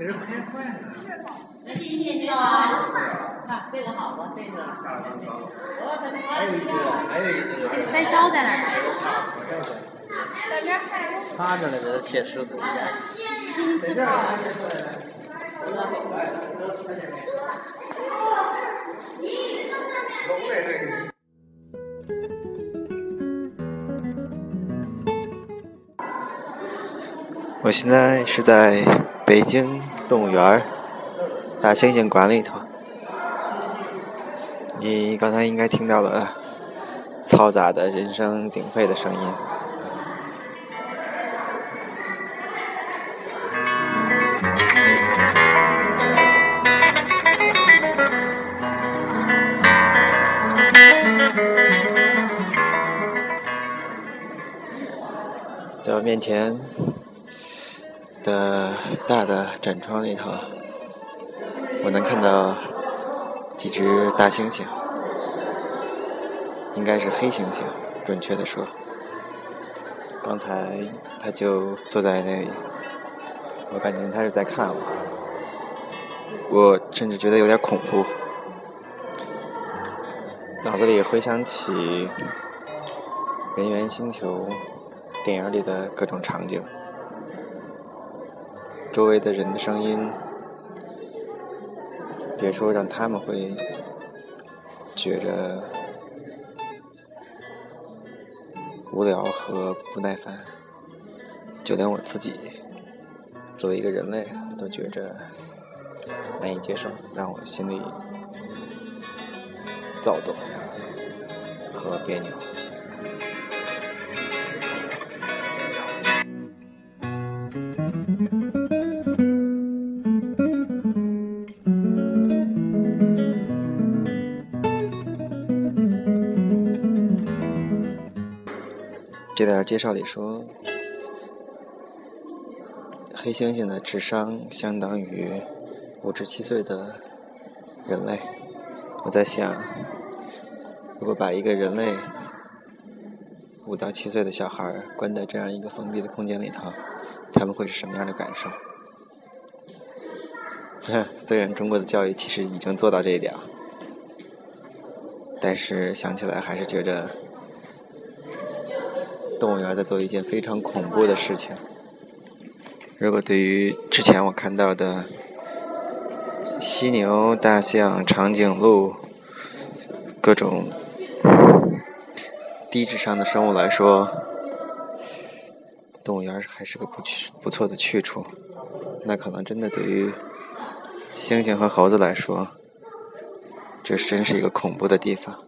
给人拍坏了。那谢谢你啊！看这个好吧，这个。还有一只，还有一只。那个三烧在哪儿？在这儿。趴着呢，这是铁狮子。金字塔。我现在是在北京动物园大猩猩馆里头。你刚才应该听到了嘈杂的人声鼎沸的声音。在我面前。的大的展窗里头，我能看到几只大猩猩，应该是黑猩猩，准确的说。刚才他就坐在那里，我感觉他是在看我，我甚至觉得有点恐怖，脑子里回想起《人猿星球》电影里的各种场景。周围的人的声音，别说让他们会觉着无聊和不耐烦，就连我自己作为一个人类，都觉着难以接受，让我心里躁动和别扭。介绍里说，黑猩猩的智商相当于五至七岁的人类。我在想，如果把一个人类五到七岁的小孩关在这样一个封闭的空间里头，他们会是什么样的感受？虽然中国的教育其实已经做到这一点，但是想起来还是觉着。动物园在做一件非常恐怖的事情。如果对于之前我看到的犀牛、大象、长颈鹿各种低智商的生物来说，动物园还是个不去不错的去处。那可能真的对于猩猩和猴子来说，这真是一个恐怖的地方。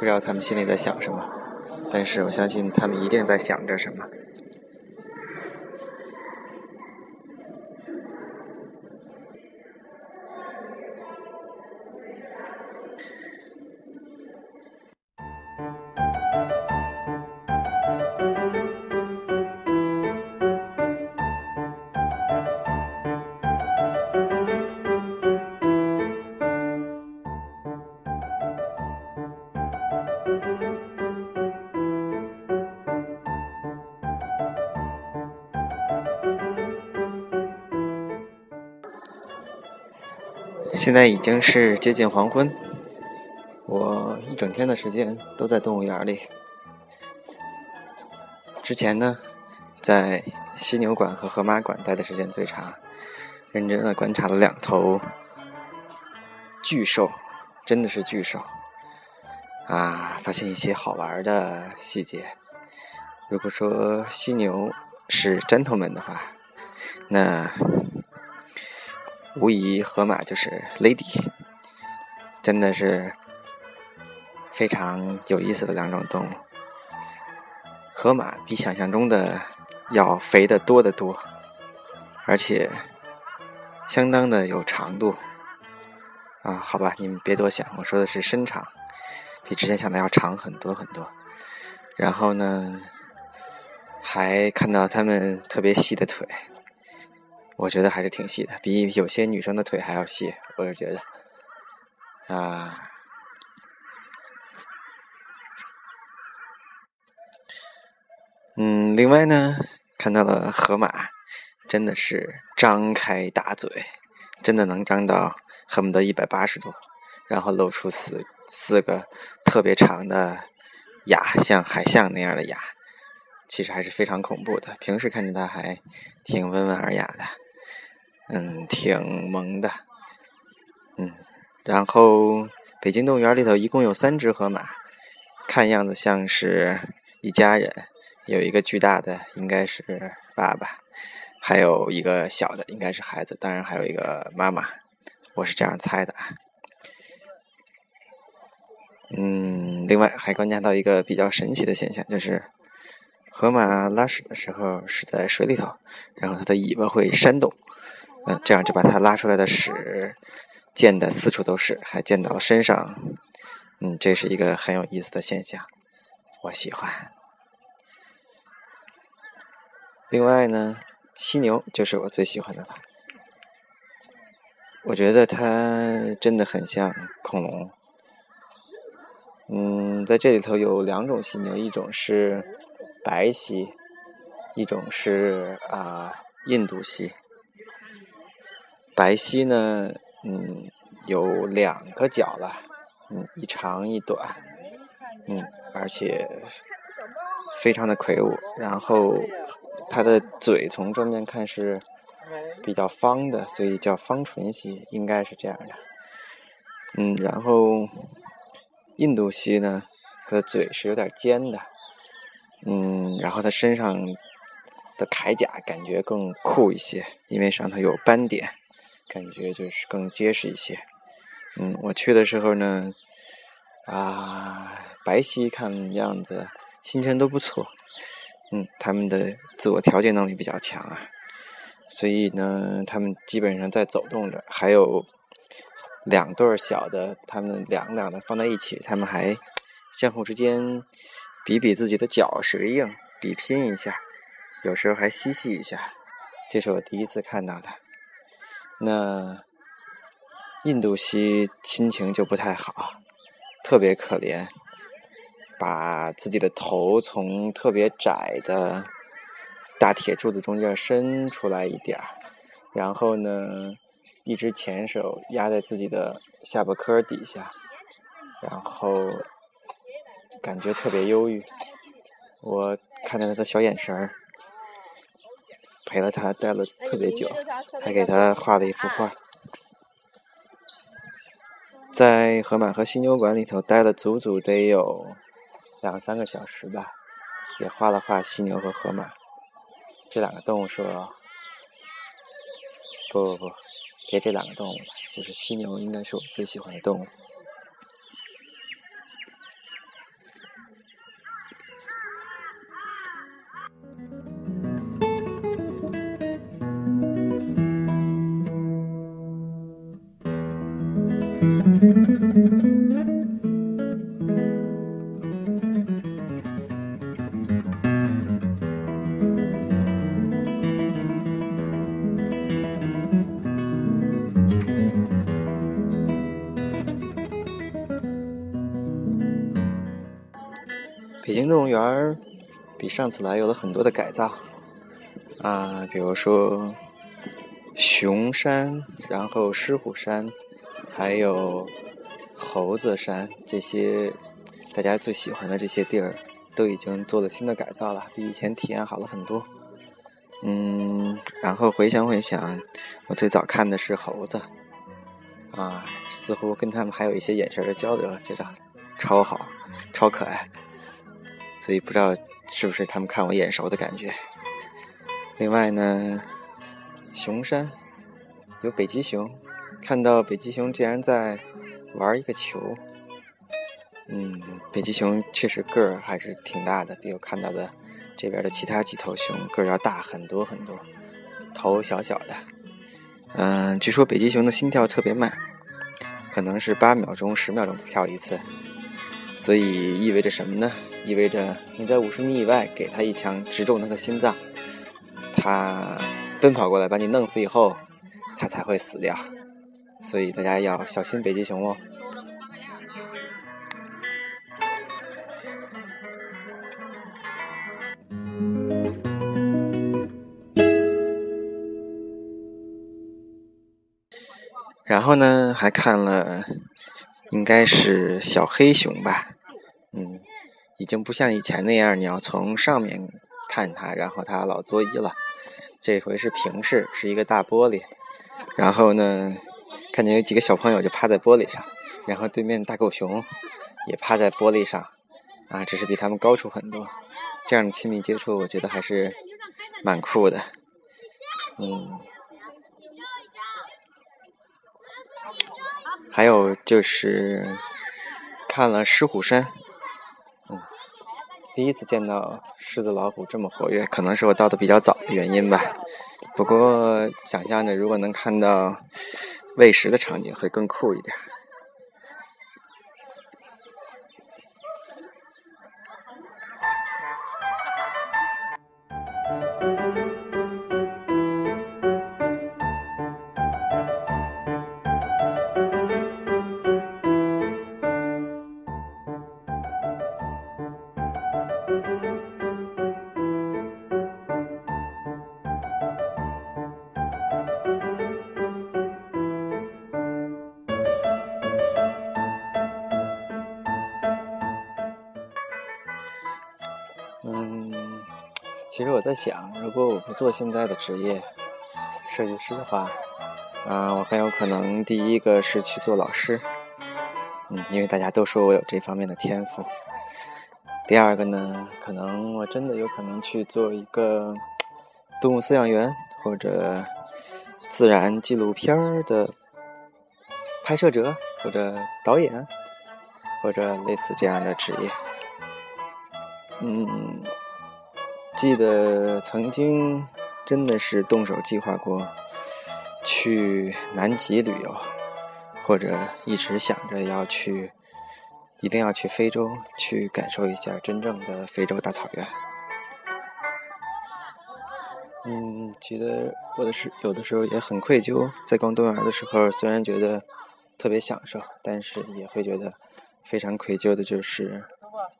不知道他们心里在想什么，但是我相信他们一定在想着什么。现在已经是接近黄昏，我一整天的时间都在动物园里。之前呢，在犀牛馆和河马馆待的时间最长，认真的观察了两头巨兽，真的是巨兽啊！发现一些好玩的细节。如果说犀牛是 gentleman 的话，那。无疑，河马就是 lady，真的是非常有意思的两种动物。河马比想象中的要肥得多得多，而且相当的有长度。啊，好吧，你们别多想，我说的是身长，比之前想的要长很多很多。然后呢，还看到它们特别细的腿。我觉得还是挺细的，比有些女生的腿还要细。我是觉得，啊，嗯，另外呢，看到了河马，真的是张开大嘴，真的能张到恨不得一百八十度，然后露出四四个特别长的牙，像海象那样的牙，其实还是非常恐怖的。平时看着它还挺温文尔雅的，嗯，挺萌的，嗯。然后北京动物园里头一共有三只河马，看样子像是一家人，有一个巨大的应该是爸爸。还有一个小的，应该是孩子，当然还有一个妈妈，我是这样猜的啊。嗯，另外还观察到一个比较神奇的现象，就是河马拉屎的时候是在水里头，然后它的尾巴会扇动，嗯，这样就把它拉出来的屎溅得四处都是，还溅到了身上，嗯，这是一个很有意思的现象，我喜欢。另外呢。犀牛就是我最喜欢的了，我觉得它真的很像恐龙。嗯，在这里头有两种犀牛，一种是白犀，一种是啊印度犀。白犀呢，嗯，有两个角了，嗯，一长一短，嗯，而且非常的魁梧，然后。它的嘴从正面看是比较方的，所以叫方唇蜥，应该是这样的。嗯，然后印度蜥呢，它的嘴是有点尖的。嗯，然后它身上的铠甲感觉更酷一些，因为上头有斑点，感觉就是更结实一些。嗯，我去的时候呢，啊，白皙看样子心情都不错。嗯，他们的自我调节能力比较强啊，所以呢，他们基本上在走动着。还有两对小的，他们两两的放在一起，他们还相互之间比比自己的脚谁硬，比拼一下，有时候还嬉戏一下。这是我第一次看到的。那印度西心情就不太好，特别可怜。把自己的头从特别窄的大铁柱子中间伸出来一点儿，然后呢，一只前手压在自己的下巴颏底下，然后感觉特别忧郁。我看着他的小眼神儿，陪了他待了特别久，还给他画了一幅画。在河马和犀牛馆里头待了足足得有。两三个小时吧，也画了画犀牛和河马这两个动物，说不不不，别这两个动物了，就是犀牛应该是我最喜欢的动物。北京动物园比上次来有了很多的改造啊，比如说熊山，然后狮虎山，还有猴子山，这些大家最喜欢的这些地儿都已经做了新的改造了，比以前体验好了很多。嗯，然后回想回想，我最早看的是猴子啊，似乎跟他们还有一些眼神的交流，觉得超好，超可爱。所以不知道是不是他们看我眼熟的感觉。另外呢，熊山有北极熊，看到北极熊竟然在玩一个球。嗯，北极熊确实个儿还是挺大的，比我看到的这边的其他几头熊个儿要大很多很多，头小小的。嗯，据说北极熊的心跳特别慢，可能是八秒钟、十秒钟跳一次，所以意味着什么呢？意味着你在五十米以外给他一枪直中他的心脏他奔跑过来把你弄死以后他才会死掉。所以大家要小心北极熊哦。然后呢还看了应该是小黑熊吧已经不像以前那样，你要从上面看它，然后它老作揖了。这回是平视，是一个大玻璃。然后呢，看见有几个小朋友就趴在玻璃上，然后对面大狗熊也趴在玻璃上，啊，只是比他们高出很多。这样的亲密接触，我觉得还是蛮酷的，嗯。还有就是看了狮虎山，第一次见到狮子老虎这么活跃，可能是我到的比较早的原因吧。不过想象着如果能看到喂食的场景，会更酷一点。其实我在想，如果我不做现在的职业设计师的话，啊，我很有可能第一个是去做老师，嗯，因为大家都说我有这方面的天赋。第二个呢，可能我真的有可能去做一个动物饲养员或者自然纪录片的拍摄者或者导演或者类似这样的职业。嗯，记得曾经真的是动手计划过去南极旅游，或者一直想着要去，一定要去非洲去感受一下真正的非洲大草原。嗯，记得我的时有的时候也很愧疚，在逛动物园的时候，虽然觉得特别享受，但是也会觉得非常愧疚的，就是。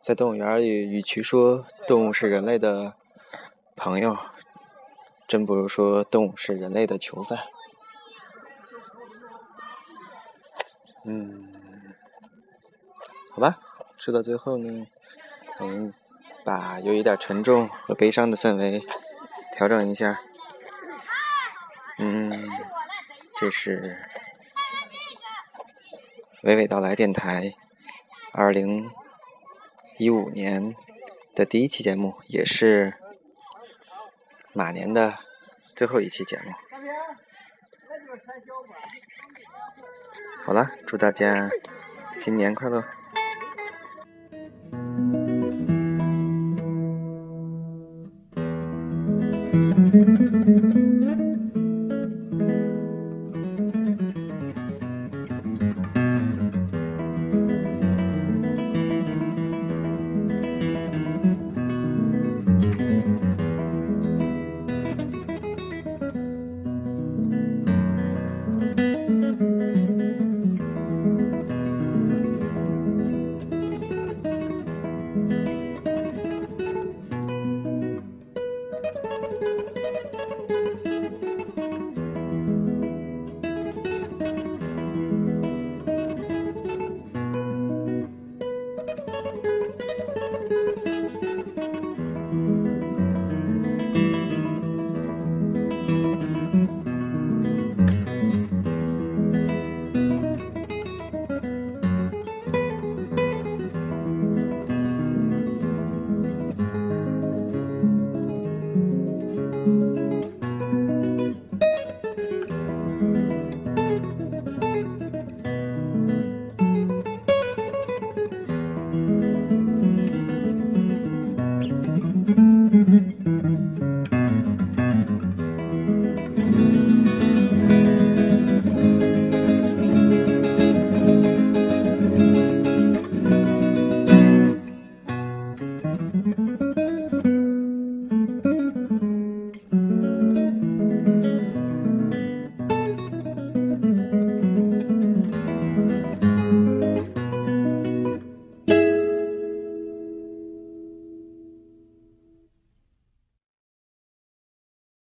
在动物园里，与其说动物是人类的朋友，真不如说动物是人类的囚犯。嗯，好吧，说到最后呢，我们把有一点沉重和悲伤的氛围调整一下。嗯，这是娓娓道来电台二零。一五年的第一期节目，也是马年的最后一期节目。好了，祝大家新年快乐！